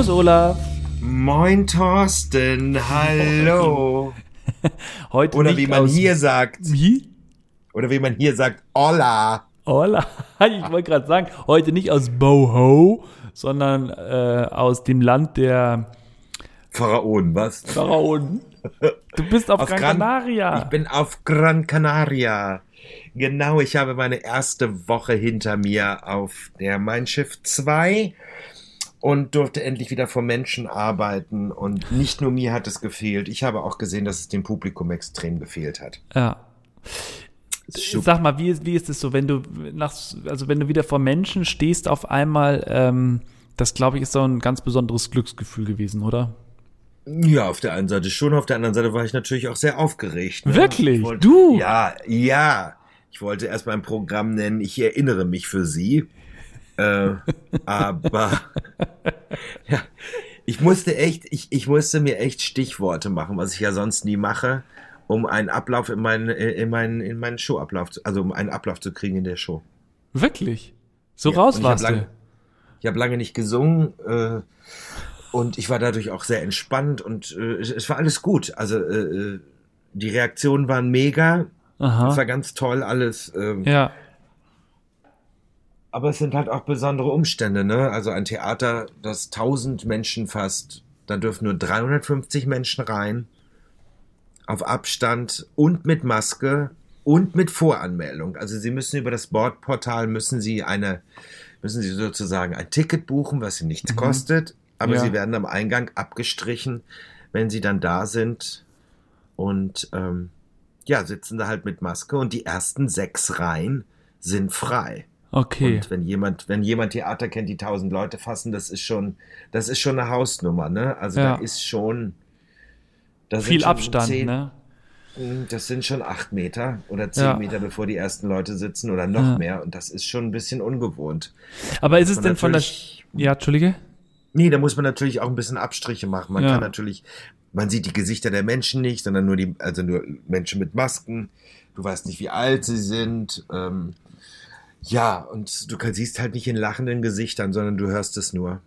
Servus, Olaf. Moin, Thorsten. Hallo. Heute Oder wie man hier sagt. Wie? Oder wie man hier sagt, Hola. Hola. Ich wollte gerade sagen, heute nicht aus Boho, sondern äh, aus dem Land der Pharaonen, was? Pharaonen. Du bist auf, Auf Gran Gran- Canaria. Ich bin auf Gran Canaria. Genau, ich habe meine erste Woche hinter mir auf der Mein Schiff 2 und durfte endlich wieder vor Menschen arbeiten. Und nicht nur mir hat es gefehlt. Ich habe auch gesehen, dass es dem Publikum extrem gefehlt hat. ja. Sag mal, wie ist, wie ist es so, wenn du nach, also wenn du wieder vor Menschen stehst auf einmal, ähm, das glaube ich ist so ein ganz besonderes Glücksgefühl gewesen, oder? Ja, auf der einen Seite schon, auf der anderen Seite war ich natürlich auch sehr aufgeregt. ne? Wirklich? Ich wollte- Du? Ja, ja. Ich wollte erst mein Programm nennen, ich erinnere mich für Sie. Äh, aber ja, ich musste echt, ich, ich musste mir echt Stichworte machen, was ich ja sonst nie mache, um einen Ablauf in meinen, in meinen, in meinen Showablauf, zu- also um einen Ablauf zu kriegen in der Show. Wirklich? So Ja, raus und ich hab warst du? lang- Ich habe lange nicht gesungen äh, und ich war dadurch auch sehr entspannt und äh, es, es war alles gut. Also äh, äh, die Reaktionen waren mega, es Aha. war ganz toll alles. ähm, Ja. Aber es sind halt auch besondere Umstände, ne? Also ein Theater, das 1000 Menschen fasst, da dürfen nur 350 Menschen rein, auf Abstand und mit Maske und mit Voranmeldung. Also Sie müssen über das Bordportal müssen Sie eine, müssen Sie sozusagen ein Ticket buchen, was Sie nichts kostet, aber Ja. Sie werden am Eingang abgestrichen, wenn Sie dann da sind und ähm, ja, sitzen da halt mit Maske und die ersten sechs Reihen sind frei. Okay. Und wenn jemand, wenn jemand Theater kennt, die tausend Leute fassen, das ist schon, das ist schon eine Hausnummer, ne? Also Ja. da ist schon da Viel schon Abstand, zehn- ne? Das sind schon acht Meter oder zehn Ja. Meter, bevor die ersten Leute sitzen oder noch Ja. mehr. Und das ist schon ein bisschen ungewohnt. Aber ist es Und denn von der. Ja, Entschuldige? Nee, da muss man natürlich auch ein bisschen Abstriche machen. Man kann natürlich, man sieht die Gesichter der Menschen nicht, sondern nur die, also nur Menschen mit Masken. Du weißt nicht, wie alt sie sind. Ähm, ja, und du siehst halt nicht in lachenden Gesichtern, sondern du hörst es nur.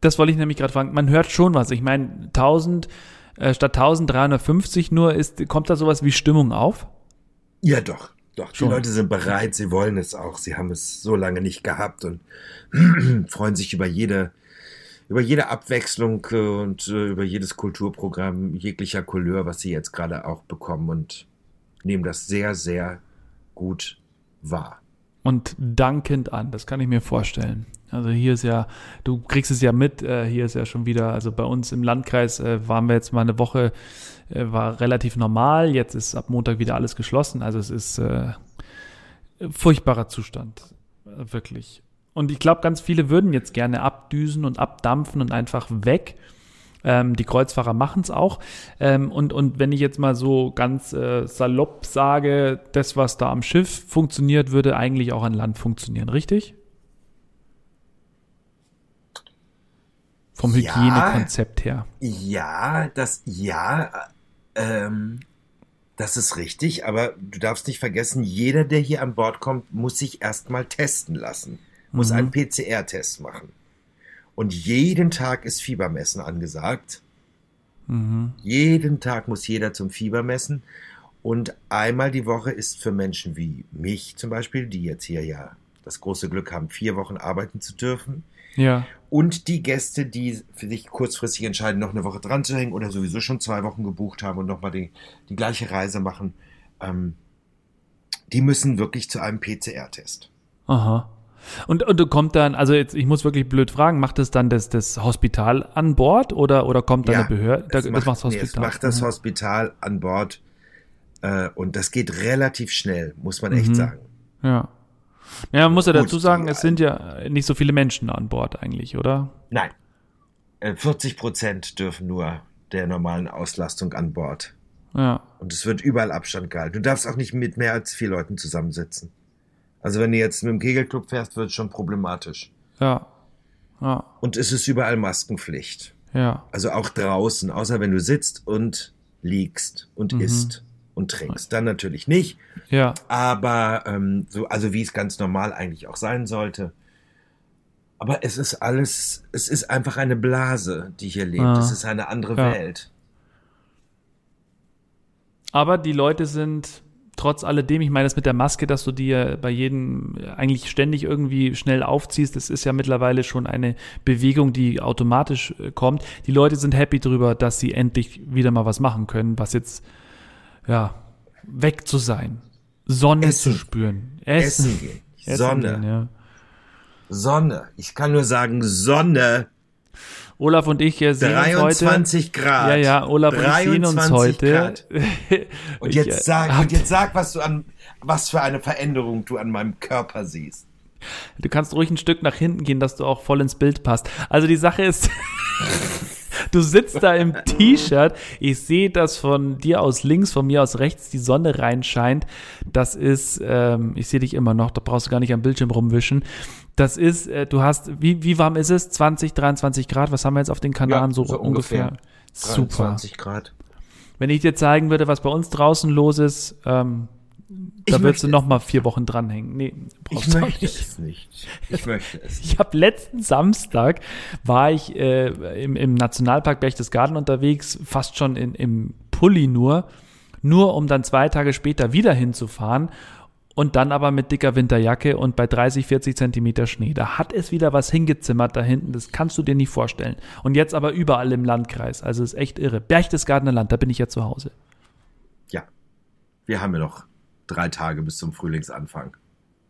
Das wollte ich nämlich gerade fragen. Man hört schon was. Ich meine, 1000 äh, statt 1350 nur ist, kommt da sowas wie Stimmung auf? Ja, doch. Doch, die Schon. Leute sind bereit, sie wollen es auch. Sie haben es so lange nicht gehabt und freuen sich über jede, über jede Abwechslung äh, und äh, über jedes Kulturprogramm jeglicher Couleur, was sie jetzt gerade auch bekommen und nehmen das sehr, sehr gut wahr. Und dankend an, das kann ich mir vorstellen. Also hier ist ja, du kriegst es ja mit, äh, hier ist ja schon wieder, also bei uns im Landkreis äh, waren wir jetzt mal eine Woche, äh, war relativ normal, jetzt ist ab Montag wieder alles geschlossen, also es ist äh, furchtbarer Zustand, wirklich. Und ich glaube, ganz viele würden jetzt gerne abdüsen und abdampfen und einfach weg. Ähm, die Kreuzfahrer machen es auch. Ähm, und, und wenn ich jetzt mal so ganz äh, salopp sage, das, was da am Schiff funktioniert, würde eigentlich auch an Land funktionieren, richtig? Vom Ja. Hygienekonzept her. Ja, das, ja, ähm, das ist richtig, aber du darfst nicht vergessen, jeder, der hier an Bord kommt, muss sich erstmal testen lassen, muss Mhm. einen PCR-Test machen. Und jeden Tag ist Fiebermessen angesagt. Mhm. Jeden Tag muss jeder zum Fiebermessen. Und einmal die Woche ist für Menschen wie mich zum Beispiel, die jetzt hier ja das große Glück haben, vier Wochen arbeiten zu dürfen, Ja. und die Gäste, die für sich kurzfristig entscheiden, noch eine Woche dran zu hängen oder sowieso schon zwei Wochen gebucht haben und nochmal die, die gleiche Reise machen, ähm, die müssen wirklich zu einem PCR-Test. Aha. Und, und kommt dann, also jetzt, ich muss wirklich blöd fragen, macht es dann das, das Hospital an Bord oder, oder kommt dann eine Behörde? das macht, das nee, Hospital. es macht das Mhm. Hospital an Bord äh, und das geht relativ schnell, muss man echt Mhm. sagen. Ja. Ja, man muss ja dazu sagen, es sind ja nicht so viele Menschen an Bord eigentlich, oder? Nein, äh, 40 Prozent dürfen nur der normalen Auslastung an Bord. Ja. Und es wird überall Abstand gehalten. Du darfst auch nicht mit mehr als vier Leuten zusammensitzen. Also wenn du jetzt mit dem Kegelclub fährst, wird es schon problematisch. Ja. Ja. Und es ist überall Maskenpflicht. Ja. Also auch draußen, außer wenn du sitzt und liegst und Mhm. isst und trinkst. Dann natürlich nicht. Ja. Aber ähm, so, also wie es ganz normal eigentlich auch sein sollte. Aber es ist alles, es ist einfach eine Blase, die hier lebt. Ah. Es ist eine andere Ja. Welt. Aber die Leute sind trotz alledem, ich meine das mit der Maske, dass du dir bei jedem eigentlich ständig irgendwie schnell aufziehst, das ist ja mittlerweile schon eine Bewegung, die automatisch äh, kommt. Die Leute sind happy drüber, dass sie endlich wieder mal was machen können, was jetzt, ja, weg zu sein, Sonne Essen. zu spüren, Essen Essen, gehen. Essen Sonne. ja. Sonne. Ich kann nur sagen, Sonne. Olaf und ich äh, sehen uns heute. 23 Grad. Ja, ja, Olaf und ich sehen uns 23 heute. Und Ich, äh, jetzt sag, und jetzt sag, was du an, was für eine Veränderung du an meinem Körper siehst. Du kannst ruhig ein Stück nach hinten gehen, dass du auch voll ins Bild passt. Also die Sache ist, du sitzt da im T-Shirt. Ich sehe, dass von dir aus links, von mir aus rechts die Sonne reinscheint. Das ist, ähm, ich sehe dich immer noch, da brauchst du gar nicht am Bildschirm rumwischen. Das ist, äh, du hast, wie, wie warm ist es? 20, 23 Grad? Was haben wir jetzt auf den Kanaren Ja, so, so ungefähr? ungefähr. Super. 23 Grad. Wenn ich dir zeigen würde, was bei uns draußen los ist, ähm, Ich da würdest möchte du noch mal vier Wochen dranhängen. Nee, brauchst Ich du möchte nicht. es nicht. Ich möchte es. Ich habe letzten Samstag war ich äh, im, im Nationalpark Berchtesgaden unterwegs, fast schon in, im Pulli nur, nur um dann zwei Tage später wieder hinzufahren und dann aber mit dicker Winterjacke und bei 30, 40 Zentimeter Schnee. Da hat es wieder was hingezimmert da hinten, das kannst du dir nicht vorstellen. Und jetzt aber überall im Landkreis, also ist echt irre. Berchtesgadener Land, da bin ich ja zu Hause. Ja. Wir haben ja noch drei Tage bis zum Frühlingsanfang.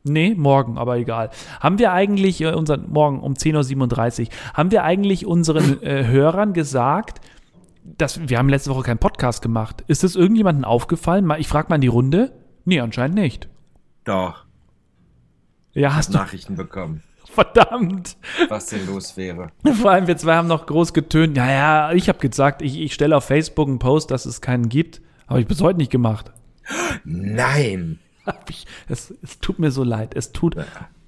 Nee, morgen, aber egal. Haben wir eigentlich äh, unseren, morgen um 10.37 Uhr, haben wir eigentlich unseren äh, Hörern gesagt, dass wir haben letzte Woche keinen Podcast gemacht. Ist das irgendjemandem aufgefallen? Ich frage mal in die Runde. Nee, anscheinend nicht. Doch, Ja, hast du. Nachrichten bekommen, Verdammt. was denn los wäre. Vor allem wir zwei haben noch groß getönt. Ja, ja, ich habe gesagt, ich, ich stelle auf Facebook einen Post, dass es keinen gibt. Habe ich bis heute nicht gemacht. Nein. Ich, es, es tut mir so leid. Es tut,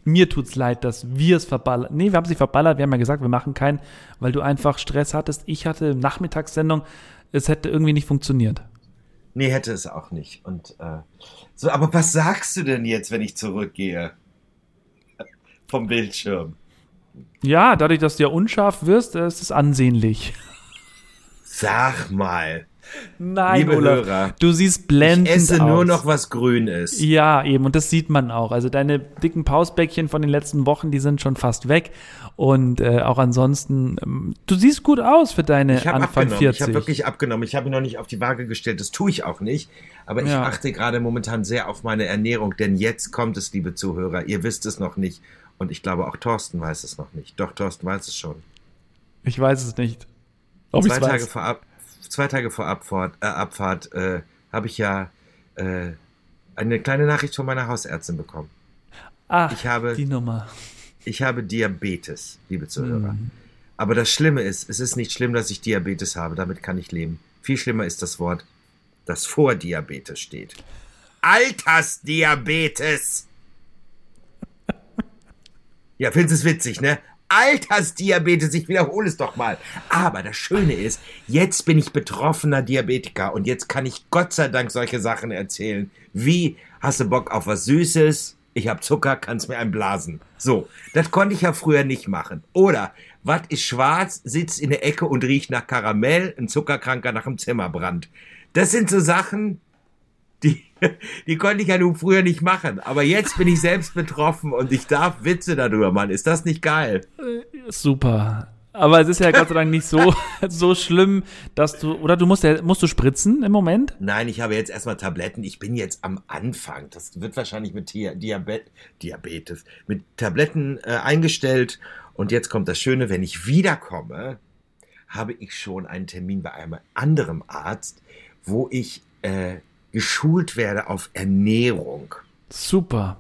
mir tut's leid, dass wir es verballert. Nee, wir haben sie verballert. Wir haben ja gesagt, wir machen keinen, weil du einfach Stress hattest. Ich hatte Nachmittagssendung. Es hätte irgendwie nicht funktioniert. Nee, hätte es auch nicht. Und äh, so, aber was sagst du denn jetzt, wenn ich zurückgehe? Vom Bildschirm. Ja, dadurch, dass du ja unscharf wirst, äh, ist es ansehnlich. Sag mal. Nein, Liebe Olaf, Hörer, du siehst Ich blendend esse aus. nur noch was grün ist. Ja, eben, und das sieht man auch. Also deine dicken Pausbäckchen von den letzten Wochen, die sind schon fast weg. Und äh, auch ansonsten, ähm, du siehst gut aus für deine Ich Anfang abgenommen. 40. Ich habe wirklich abgenommen. Ich habe ihn noch nicht auf die Waage gestellt. Das tue ich auch nicht. Aber ich Ja. achte gerade momentan sehr auf meine Ernährung, denn jetzt kommt es, liebe Zuhörer. Ihr wisst es noch nicht. Und ich glaube, auch Thorsten weiß es noch nicht. Doch, Thorsten weiß es schon. ich weiß es nicht. Ob zwei, Tage weiß. Zwei Tage vor Abfahrt, äh, Abfahrt äh, habe ich ja äh, eine kleine Nachricht von meiner Hausärztin bekommen. Ach, Ich habe, die Nummer. ich habe Diabetes, liebe Zuhörer. Mhm. Aber das Schlimme ist, es ist nicht schlimm, dass ich Diabetes habe. Damit kann ich leben. Viel schlimmer ist das Wort, das vor Diabetes steht. Altersdiabetes! Ja, findest es witzig, ne? Altersdiabetes, ich wiederhole es doch mal. Aber das Schöne ist, jetzt bin ich betroffener Diabetiker und jetzt kann ich Gott sei Dank solche Sachen erzählen. Wie, hast du Bock auf was Süßes? Ich hab Zucker, kannst mir einblasen. So, das konnte ich ja früher nicht machen. Oder, was ist schwarz, sitzt in der Ecke und riecht nach Karamell, ein Zuckerkranker nach dem Zimmerbrand. Das sind so Sachen, die, die konnte ich ja nun früher nicht machen. Aber jetzt bin ich selbst betroffen und ich darf Witze darüber machen. Ist das nicht geil? Super. Aber es ist ja Gott sei Dank nicht so, so schlimm, dass du, oder du musst ja, musst du spritzen im Moment? Nein, ich habe jetzt erstmal Tabletten. Ich bin jetzt am Anfang. Das wird wahrscheinlich mit Dia- Diabet Diabetes, mit Tabletten äh, eingestellt. Und jetzt kommt das Schöne, wenn ich wiederkomme, habe ich schon einen Termin bei einem anderen Arzt, wo ich äh, geschult werde auf Ernährung. Super.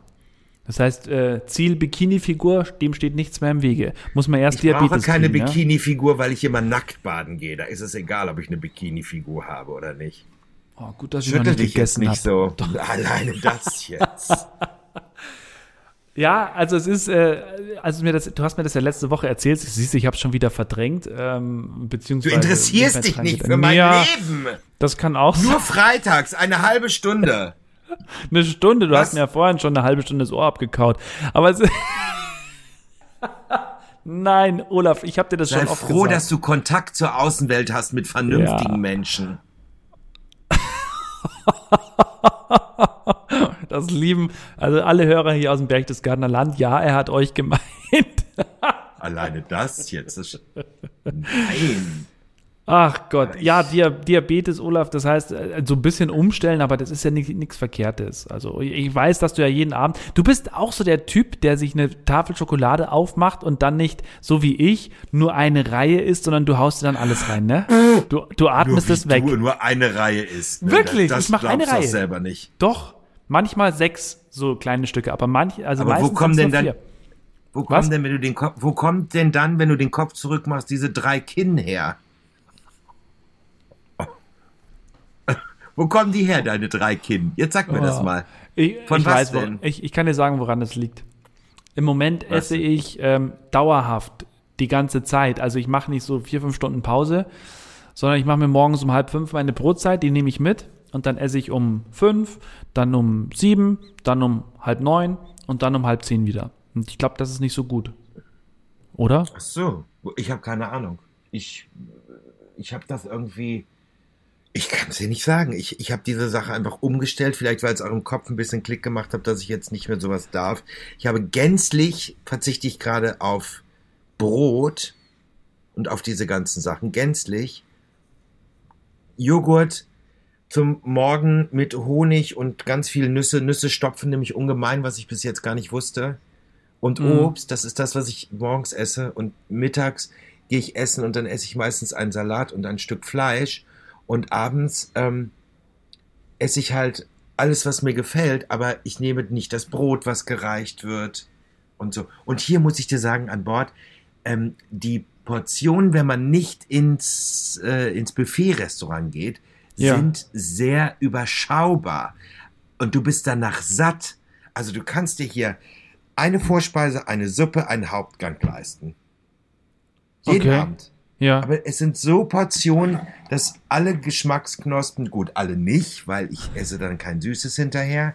Das heißt, äh, Ziel Bikini-Figur, dem steht nichts mehr im Wege. Muss man erst Ich brauche Diabetes keine kriegen, ja? Bikini-Figur, weil ich immer nackt baden gehe. Da ist es egal, ob ich eine Bikini-Figur habe oder nicht. Oh, gut, dass ich noch nicht dich jetzt gegessen nicht habe. so. Alleine das jetzt. Ja, also es ist, äh, also mir das, du hast mir das ja letzte Woche erzählt. Siehst du, ich habe schon wieder verdrängt, ähm, Du beziehungsweise interessierst nicht dich nicht für mein gedacht. Leben. Ja, Das kann auch Nur sein. freitags, eine halbe Stunde. Eine Stunde. Du Was? hast mir ja vorhin schon eine halbe Stunde das Ohr abgekaut. Aber es, Nein, Olaf, ich habe dir das Sei schon oft froh, gesagt. dass du Kontakt zur Außenwelt hast mit vernünftigen Ja. Menschen. Das lieben, also alle Hörer hier aus dem Berchtesgadener Land, ja, er hat euch gemeint. Alleine das jetzt. Das Nein. Ach Gott, ja, Dia Diabetes, Olaf, das heißt, äh, so ein bisschen umstellen, aber das ist ja nichts Verkehrtes. Also ich- weiß, dass du ja jeden Abend, du bist auch so der Typ, der sich eine Tafel Schokolade aufmacht und dann nicht, so wie ich, nur eine Reihe isst, sondern du haust dir dann alles rein, ne? Du, du atmest es weg. du nur eine Reihe ist. Ne? Wirklich? Das Ich mach eine Reihe. selber nicht. Doch, manchmal sechs so kleine Stücke, aber manche, also Aber wo kommen denn dann-. Wo kommen denn, wenn du den Kopf, wo kommt denn dann, wenn du den Kopf zurückmachst, diese drei Kinn her? Wo kommen die her, deine drei Kinn? Jetzt sag mir das Oh. mal. Ich, Von ich was weiß, denn? Ich, ich kann dir sagen, woran es liegt. Im Moment Was esse ich ähm, dauerhaft die ganze Zeit. Also ich mache nicht so vier, fünf Stunden Pause, sondern ich mache mir morgens um halb fünf meine Brotzeit, die nehme ich mit und dann esse ich um fünf, dann um sieben, dann um halb neun und dann um halb zehn wieder. Und ich glaube, das ist nicht so gut. Oder? Ach so, ich habe keine Ahnung. Ich, ich habe das irgendwie. Ich kann es dir nicht sagen. Ich, ich habe diese Sache einfach umgestellt, vielleicht weil es auch im Kopf ein bisschen Klick gemacht hat, dass ich jetzt nicht mehr sowas darf. Ich habe gänzlich, verzichte ich gerade auf Brot und auf diese ganzen Sachen. Gänzlich. Joghurt zum Morgen mit Honig und ganz viel Nüsse. Nüsse stopfen nämlich ungemein, was ich bis jetzt gar nicht wusste. Und Mhm. Obst, das ist das, was ich morgens esse. Und mittags gehe ich essen und dann esse ich meistens einen Salat und ein Stück Fleisch. Und abends ähm, esse ich halt alles, was mir gefällt, aber ich nehme nicht das Brot, was gereicht wird und so. Und hier muss ich dir sagen, an Bord, ähm, die Portionen, wenn man nicht ins, äh, ins Buffet-Restaurant geht, Ja. sind sehr überschaubar. Und du bist danach satt. Also du kannst dir hier eine Vorspeise, eine Suppe, einen Hauptgang leisten. Jeden Okay. Abend. Ja. Aber es sind so Portionen, dass alle Geschmacksknospen, gut, alle nicht, weil ich esse dann kein Süßes hinterher,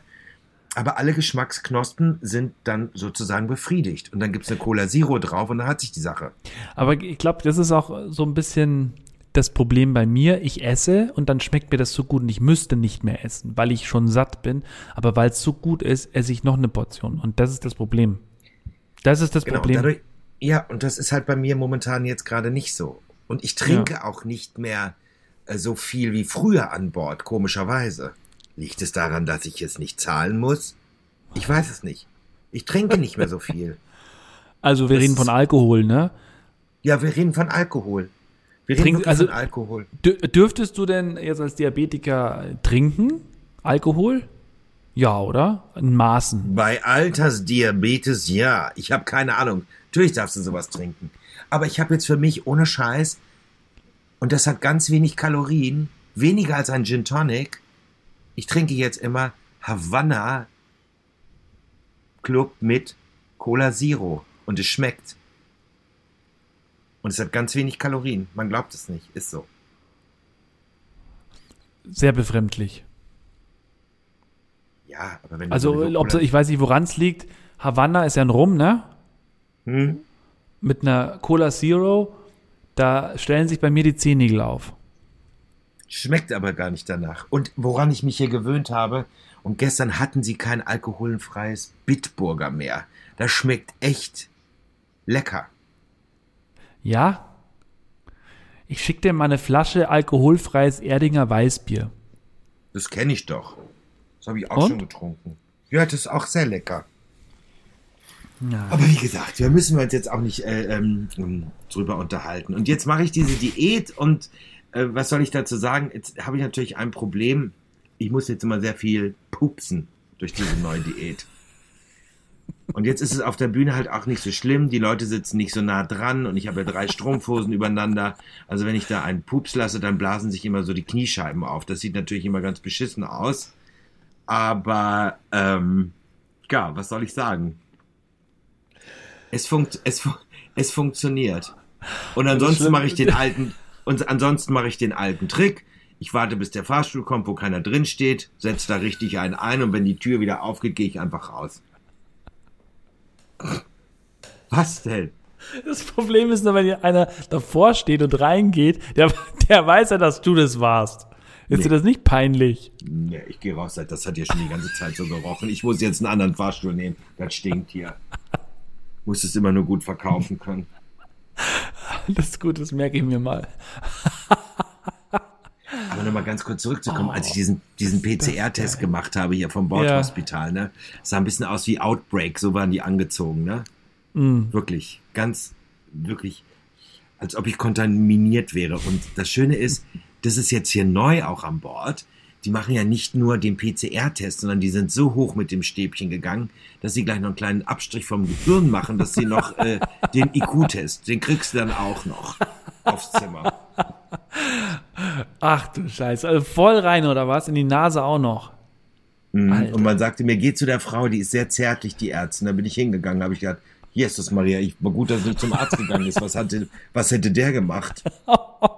aber alle Geschmacksknospen sind dann sozusagen befriedigt. Und dann gibt's eine Cola Zero drauf und dann hat sich die Sache. Aber ich glaube, das ist auch so ein bisschen das Problem bei mir. Ich esse und dann schmeckt mir das so gut und ich müsste nicht mehr essen, weil ich schon satt bin. Aber weil es so gut ist, esse ich noch eine Portion. Und das ist das Problem. Das ist das Genau, Problem. dadurch, ja, und das ist halt bei mir momentan jetzt gerade nicht so. Und ich trinke auch nicht mehr äh, so viel wie früher an Bord, komischerweise. Liegt es daran, dass ich es nicht zahlen muss? Ich weiß es nicht. Ich trinke nicht mehr so viel. also wir das reden von Alkohol, ne? Ja, wir reden von Alkohol. Wir reden Trink- also- von Alkohol. Dür dürftest du denn jetzt als Diabetiker trinken? Alkohol? Ja, oder? In Maßen. Bei Altersdiabetes ja. Ich habe keine Ahnung. Natürlich darfst du sowas trinken. Aber ich habe jetzt für mich ohne Scheiß, und das hat ganz wenig Kalorien, weniger als ein Gin Tonic. Ich trinke jetzt immer Havanna Club mit Cola Zero. Und es schmeckt. Und es hat ganz wenig Kalorien. Man glaubt es nicht. Ist so. Sehr befremdlich. Ja, aber wenn du Also, ob, ich weiß nicht, woran es liegt. Havanna ist ja ein Rum, ne? Hm? Mit einer Cola Zero, da stellen sich bei mir die Zehennägel auf. Schmeckt aber gar nicht danach. Und woran ich mich hier gewöhnt habe, und gestern hatten sie kein alkoholfreies Bitburger mehr. Das schmeckt echt lecker. Ja? Ich schicke dir mal eine Flasche alkoholfreies Erdinger Weißbier. Das kenne ich doch. Das habe ich auch Und? schon getrunken. Ja, das ist auch sehr lecker. Ja. Aber wie gesagt, wir müssen uns jetzt auch nicht äh, ähm, ähm, drüber unterhalten. Und jetzt mache ich diese Diät und äh, was soll ich dazu sagen? Jetzt habe ich natürlich ein Problem. Ich muss jetzt immer sehr viel pupsen durch diese neue Diät. Und jetzt ist es auf der Bühne halt auch nicht so schlimm. Die Leute sitzen nicht so nah dran und ich habe ja drei Strumpfhosen übereinander. Also wenn ich da einen Pups lasse, dann blasen sich immer so die Kniescheiben auf. Das sieht natürlich immer ganz beschissen aus. Aber ähm, ja, was soll ich sagen? Es, funkt, es, es funktioniert. Und ansonsten mache ich den alten, und ansonsten mache ich den alten Trick. Ich warte, bis der Fahrstuhl kommt, wo keiner drin steht, setze da richtig einen ein und wenn die Tür wieder aufgeht, gehe ich einfach raus. Was denn? Das Problem ist nur, wenn hier einer davor steht und reingeht, der, der weiß ja, dass du das warst. Ist Nee. dir das nicht peinlich? Nee, ich gehe raus, das hat ja schon die ganze Zeit so gerochen. Ich muss jetzt einen anderen Fahrstuhl nehmen. Das stinkt hier. Muss es immer nur gut verkaufen können. Ist gut, das merke ich mir mal. Aber nochmal ganz kurz zurückzukommen, als ich diesen, diesen PCR-Test gemacht habe hier vom Bordhospital, ne? Sah ein bisschen aus wie Outbreak, so waren die angezogen, ne? Wirklich, ganz, wirklich, als ob ich kontaminiert wäre. Und das Schöne ist, das ist jetzt hier neu auch an Bord. Die machen ja nicht nur den PCR-Test, sondern die sind so hoch mit dem Stäbchen gegangen, dass sie gleich noch einen kleinen Abstrich vom Gehirn machen, dass sie noch äh, den IQ-Test, den kriegst du dann auch noch aufs Zimmer. Ach du Scheiße. Also voll rein oder was? In die Nase auch noch. Mhm. Und man sagte mir, geh zu der Frau, die ist sehr zärtlich, die Ärztin. Da bin ich hingegangen, habe ich gedacht, das Maria. Ich war gut, dass du zum Arzt gegangen ist. Was, hatte, was hätte der gemacht?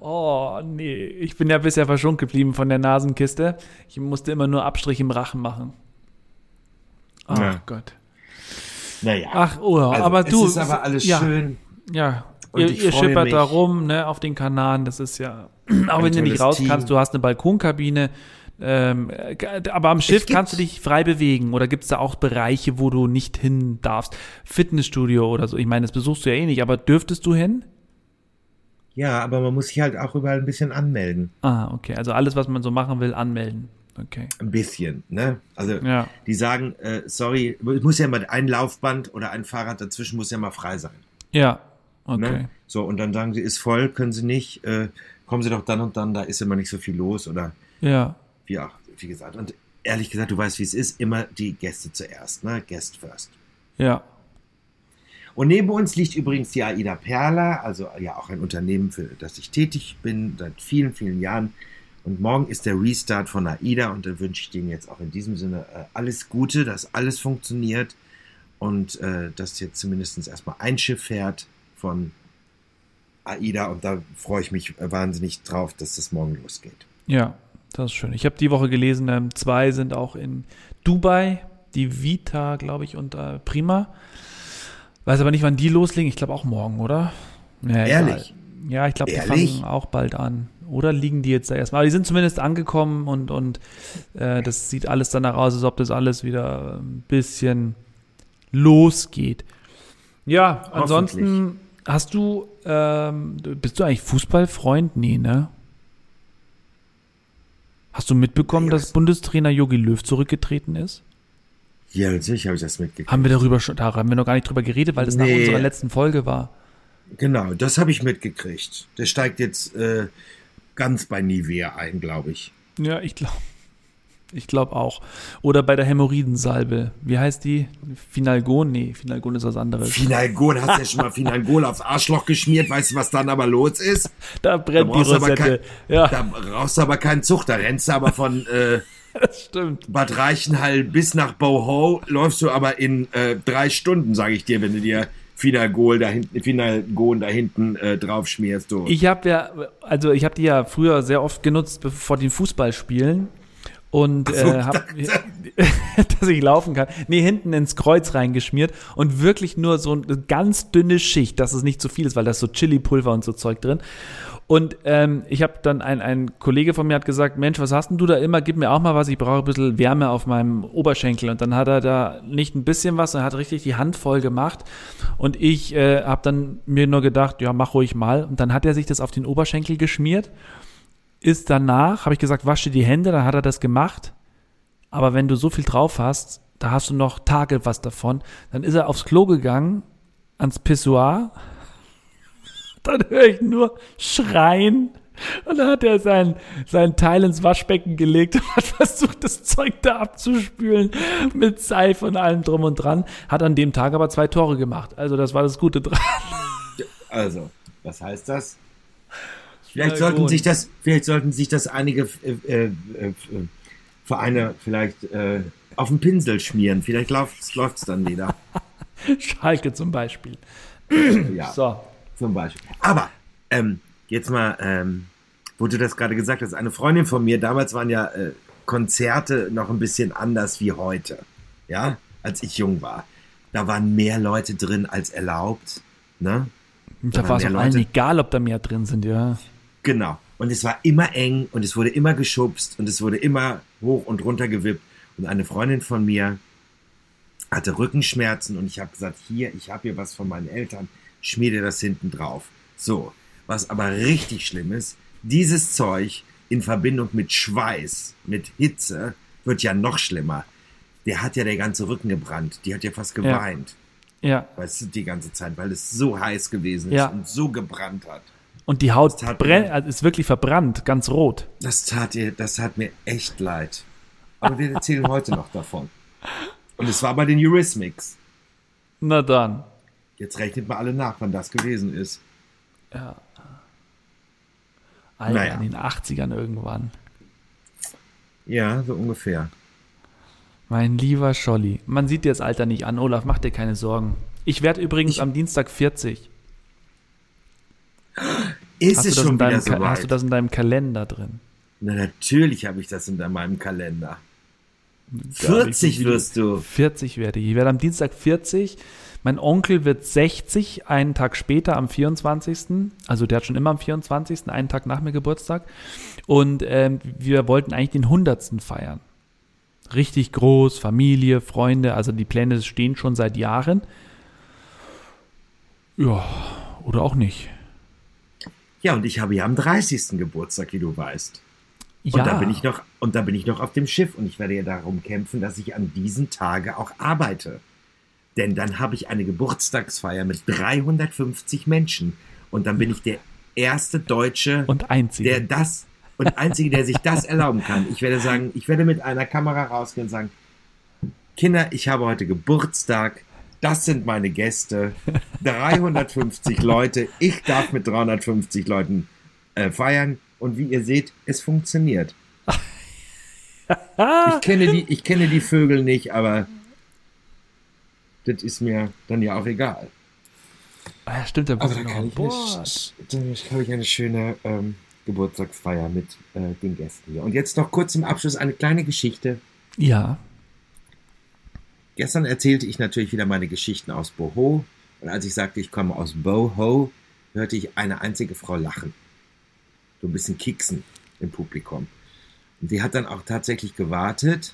Oh, nee. Ich bin ja bisher verschont geblieben von der Nasenkiste. Ich musste immer nur Abstrich im Rachen machen. Ach Ja. Gott. Naja. Ach, oh, also, aber du. Es ist aber alles ja, schön. Ja. Und ihr ihr schippert da mich. rum, ne, auf den Kanaren. Das ist ja, auch wenn du nicht raus Team. kannst, du hast eine Balkonkabine. Ähm, äh, aber am Schiff kannst du dich frei bewegen oder gibt es da auch Bereiche, wo du nicht hin darfst? Fitnessstudio oder so. Ich meine, das besuchst du ja eh nicht, aber dürftest du hin? Ja, aber man muss sich halt auch überall ein bisschen anmelden. Ah, okay. Also alles, was man so machen will, anmelden. Okay. Ein bisschen, ne? Also, Ja. die sagen, äh, sorry, es muss ja mal ein Laufband oder ein Fahrrad dazwischen muss ja mal frei sein. Ja. Okay. Ne? So, und dann sagen sie, ist voll, können sie nicht, äh, kommen sie doch dann und dann, da ist immer nicht so viel los oder Ja. wie auch, wie gesagt. Und ehrlich gesagt, du weißt, wie es ist, immer die Gäste zuerst, ne? Guest first. Ja. Und neben uns liegt übrigens die AIDA Perla, also ja auch ein Unternehmen, für das ich tätig bin seit vielen, vielen Jahren. Und morgen ist der Restart von AIDA und da wünsche ich denen jetzt auch in diesem Sinne äh, alles Gute, dass alles funktioniert und äh, dass jetzt zumindest erstmal ein Schiff fährt von AIDA und da freue ich mich wahnsinnig drauf, dass das morgen losgeht. Ja. Das ist schön. Ich habe die Woche gelesen, ähm, zwei sind auch in Dubai, die Vita, glaube ich, und äh, Prima. Weiß aber nicht, wann die loslegen. Ich glaube auch morgen, oder? Ja, Ehrlich? egal. Ja, ich glaube, die fangen auch bald an. Oder liegen die jetzt da erstmal? Aber die sind zumindest angekommen und, und äh, das sieht alles danach aus, als ob das alles wieder ein bisschen losgeht. Ja, ansonsten hast du, ähm, bist du eigentlich Fußballfreund? Nee, ne? Hast du mitbekommen, Ja, dass das- Bundestrainer Jogi Löw zurückgetreten ist? Ja, natürlich habe ich das mitgekriegt. Haben wir darüber schon, da haben wir noch gar nicht drüber geredet, weil das nach Nee. unserer letzten Folge war. Genau, das habe ich mitgekriegt. Der steigt jetzt äh, ganz bei Nivea ein, glaube ich. Ja, ich glaube. Ich glaube auch. Oder bei der Hämorrhoidensalbe. Wie heißt die? Finalgon? Nee, Finalgon ist was anderes. Finalgol, hast ja schon mal Finalgol aufs Arschloch geschmiert, weißt du, was dann aber los ist? Da Da brennt die du aber Rosette. kein, Ja, da brauchst du aber keinen Zug, da rennst du aber von äh, das stimmt. Bad Reichenhall bis nach Boho, läufst du aber in äh, drei Stunden, sage ich dir, wenn du dir Finalgol da hinten, Finalgon da hinten äh, drauf schmierst. Du. Ich habe ja, also ich habe die ja früher sehr oft genutzt bevor- vor den Fußballspielen. Und so, äh, hab, dass ich laufen kann. Nee, hinten ins Kreuz reingeschmiert und wirklich nur so eine ganz dünne Schicht, dass es nicht zu viel ist, weil da ist so Chili-Pulver und so Zeug drin. Und ähm, ich habe dann, ein, ein Kollege von mir hat gesagt, Mensch, was hast denn du da immer? Gib mir auch mal was, ich brauche ein bisschen Wärme auf meinem Oberschenkel. Und dann hat er da nicht ein bisschen was, er hat richtig die Hand voll gemacht. Und ich äh, habe dann mir nur gedacht, ja, mach ruhig mal. Und dann hat er sich das auf den Oberschenkel geschmiert ist danach, habe ich gesagt, wasche die Hände, dann hat er das gemacht. Aber wenn du so viel drauf hast, da hast du noch Tage was davon. Dann ist er aufs Klo gegangen, ans Pissoir. Dann höre ich nur Schreien. Und dann hat er sein, sein Teil ins Waschbecken gelegt und hat versucht, das Zeug da abzuspülen mit Seife und allem drum und dran. Hat an dem Tag aber zwei Tore gemacht. Also das war das Gute dran. Also, was heißt das? Vielleicht sollten sich das, vielleicht sollten sich das einige äh, äh, äh, Vereine vielleicht äh, auf den Pinsel schmieren. Vielleicht läuft's läuft's dann wieder. Schalke zum Beispiel. Ja. So. Zum Beispiel. Aber ähm, jetzt mal, ähm, wo du das gerade gesagt hast, eine Freundin von mir, damals waren ja äh, Konzerte noch ein bisschen anders wie heute. Ja, als ich jung war. Da waren mehr Leute drin als erlaubt. Ne? Da waren war es auch allen egal, ob da mehr drin sind, ja. Genau. Und es war immer eng und es wurde immer geschubst und es wurde immer hoch und runter gewippt. Und eine Freundin von mir hatte Rückenschmerzen und ich habe gesagt, hier, ich habe hier was von meinen Eltern, schmier dir das hinten drauf. So, was aber richtig schlimm ist, dieses Zeug in Verbindung mit Schweiß, mit Hitze, wird ja noch schlimmer. Der hat ja der ganze Rücken gebrannt, die hat ja fast geweint, Ja. weißt du, die ganze Zeit, weil es so heiß gewesen ist Ja. und so gebrannt hat. Und die Haut brennt, also ist wirklich verbrannt, ganz rot. Das tat ihr, das hat mir echt leid. Aber wir erzählen heute noch davon. Und es war bei den Eurismics. Na dann. Jetzt rechnet mal alle nach, wann das gewesen ist. Alter, Naja. in den 80ern irgendwann. Ja, so ungefähr. Mein lieber Scholli. Man sieht dir das Alter nicht an, Olaf, mach dir keine Sorgen. Ich werde übrigens am Dienstag 40. Ist Hast es schon deinem, wieder so hast du weit? das in deinem Kalender drin? Na, natürlich habe ich das in meinem Kalender. Ja, 40 wie- wirst du. 40 werde ich. Ich werde am Dienstag 40. Mein Onkel wird 60, einen Tag später am 24. Also der hat schon immer am 24., einen Tag nach mir Geburtstag. Und ähm, wir wollten eigentlich den 100. feiern. Richtig groß, Familie, Freunde, also die Pläne stehen schon seit Jahren. Ja, oder auch nicht. Ja, und ich habe ja am 30. Geburtstag, wie du weißt. Und Ja, da bin ich noch, und da bin ich noch auf dem Schiff und ich werde ja darum kämpfen, dass ich an diesen Tage auch arbeite. Denn dann habe ich eine Geburtstagsfeier mit 350 Menschen und dann bin ich der erste Deutsche, und einzig. der das und einzige, der sich das erlauben kann. Ich werde sagen, ich werde mit einer Kamera rausgehen und sagen, Kinder, ich habe heute Geburtstag. Das sind meine Gäste. 350 Leute. Ich darf mit 350 Leuten äh, feiern. Und wie ihr seht, es funktioniert. Ich kenne, die, ich kenne die Vögel nicht, aber das ist mir dann ja auch egal. Ah, ja, stimmt, da Aber da kann an ich, eine, dann habe ich eine schöne ähm, Geburtstagsfeier mit äh, den Gästen hier. Und jetzt noch kurz zum Abschluss eine kleine Geschichte. Ja, Gestern erzählte ich natürlich wieder meine Geschichten aus Boho. Und als ich sagte, ich komme aus Boho, hörte ich eine einzige Frau lachen. So ein bisschen kicksen im Publikum. Und die hat dann auch tatsächlich gewartet,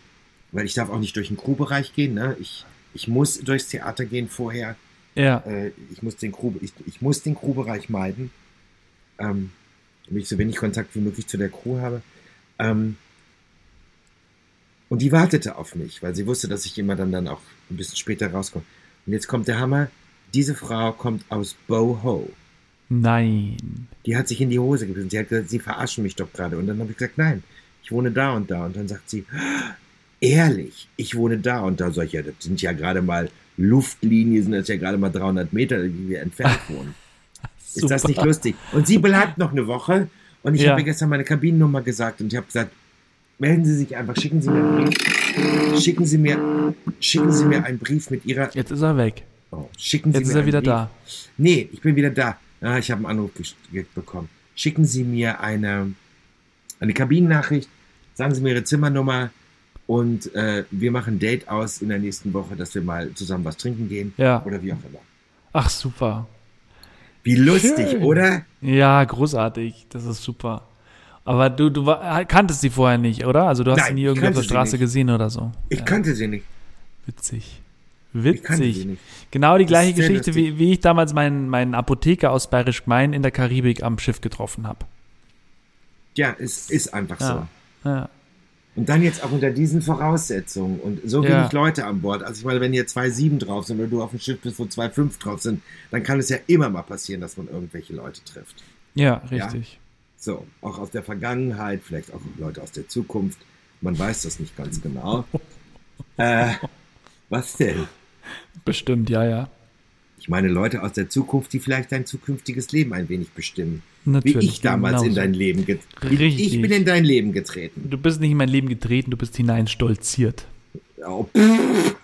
weil ich darf auch nicht durch den Crewbereich gehen. Ne? Ich, ich muss durchs Theater gehen vorher. ja. Äh, ich, muss den Crew, ich, ich muss den Crewbereich meiden, ähm, damit ich so wenig Kontakt wie möglich zu der Crew habe. Ähm, und die wartete auf mich, weil sie wusste, dass ich immer dann, dann auch ein bisschen später rauskomme. Und jetzt kommt der Hammer. Diese Frau kommt aus Boho. Nein. Die hat sich in die Hose gebissen. Sie hat gesagt, sie verarschen mich doch gerade. Und dann habe ich gesagt, nein, ich wohne da und da. Und dann sagt sie, ehrlich, ich wohne da und da. Sag ich, ja, das sind ja gerade mal Luftlinien, sind das ja gerade mal 300 Meter, wie wir entfernt wohnen. Ist das Super. nicht lustig? Und sie bleibt noch eine Woche. Und ich Ja. habe ihr gestern meine Kabinennummer gesagt und ich habe gesagt, melden Sie sich einfach, schicken Sie mir einen Brief. Schicken Sie mir, schicken Sie mir einen Brief mit Ihrer. Jetzt ist er weg. Oh, schicken Sie Jetzt ist er wieder Brief. da. Nee, ich bin wieder da. Ah, ich habe einen Anruf bekommen. Schicken Sie mir eine, eine Kabinennachricht, sagen Sie mir Ihre Zimmernummer und äh, wir machen ein Date aus in der nächsten Woche, dass wir mal zusammen was trinken gehen Ja. oder wie auch immer. Ach, super. Wie lustig, Schön. oder? Ja, großartig. Das ist super. Aber du, du war, kanntest sie vorher nicht, oder? Also du hast Nein, sie nie irgendwie auf der Straße gesehen oder so. Ich ja, kannte sie nicht. witzig. Witzig. Genau die gleiche Geschichte, wie, wie ich damals meinen, meinen Apotheker aus Bayerisch Gmein in der Karibik am Schiff getroffen habe. Ja, es ist einfach so. Ja. Ja. Und dann jetzt auch unter diesen Voraussetzungen und so Ja. wenig Leute an Bord. Also ich meine, wenn hier zwei sieben drauf sind oder du auf dem Schiff bist, wo zwei fünf drauf sind, dann kann es ja immer mal passieren, dass man irgendwelche Leute trifft. ja, richtig. So, auch aus der Vergangenheit, vielleicht auch Leute aus der Zukunft. Man weiß das nicht ganz genau. äh, was denn? Bestimmt, ja, ja. Ich meine Leute aus der Zukunft, die vielleicht dein zukünftiges Leben ein wenig bestimmen. Natürlich. Wie ich damals in genauso. dein Leben getreten. Ich bin in dein Leben getreten. Du bist nicht in mein Leben getreten, du bist hineinstolziert. Oh, pff,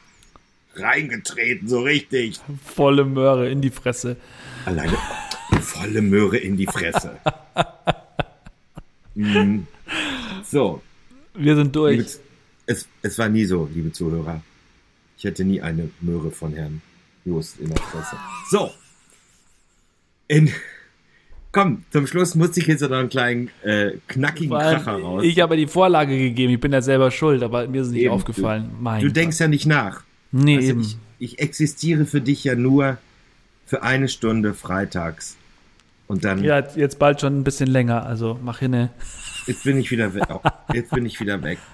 reingetreten, so richtig. Volle Möhre in die Fresse. Alleine volle Möhre in die Fresse. Mhm. So, Wir sind durch. es, es war nie so, liebe Zuhörer. Ich hätte nie eine Möhre von Herrn Just in der Fresse. So, In, komm, zum Schluss musste ich jetzt noch einen kleinen äh, knackigen Kracher raus. Ich habe die Vorlage gegeben, ich bin ja selber schuld, aber mir ist es nicht Eben, aufgefallen. mein du denkst ja nicht nach. Nee, Also eben. ich, ich existiere für dich ja nur für eine Stunde freitags. Und dann, ja, jetzt bald schon ein bisschen länger, also mach hinne. jetzt bin ich wieder weg. Oh, Jetzt bin ich wieder weg.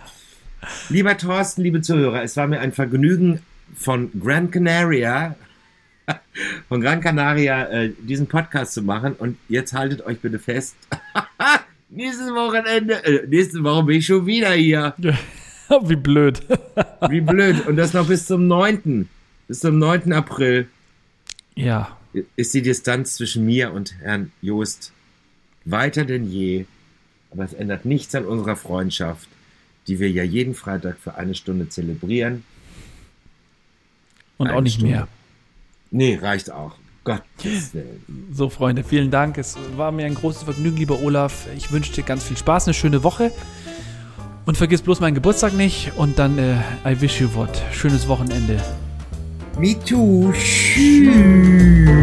Lieber Thorsten, liebe Zuhörer, es war mir ein Vergnügen von Gran Canaria, von Gran Canaria, äh, diesen Podcast zu machen. Und jetzt haltet euch bitte fest. Nächstes Wochenende, äh, nächste Woche bin ich schon wieder hier. Wie blöd. Wie blöd. Und das noch bis zum 9. Bis zum 9. April ja, ist die Distanz zwischen mir und Herrn Joost weiter denn je. Aber es ändert nichts an unserer Freundschaft, die wir ja jeden Freitag für eine Stunde zelebrieren. und Eine auch nicht Stunde. mehr. Nee, reicht auch. Gottes Willen. So, Freunde, vielen Dank. Es war mir ein großes Vergnügen, lieber Olaf. Ich wünsche dir ganz viel Spaß, eine schöne Woche. Und vergiss bloß meinen Geburtstag nicht. Und dann, äh, I wish you what. Schönes Wochenende. Me too. Tschüss.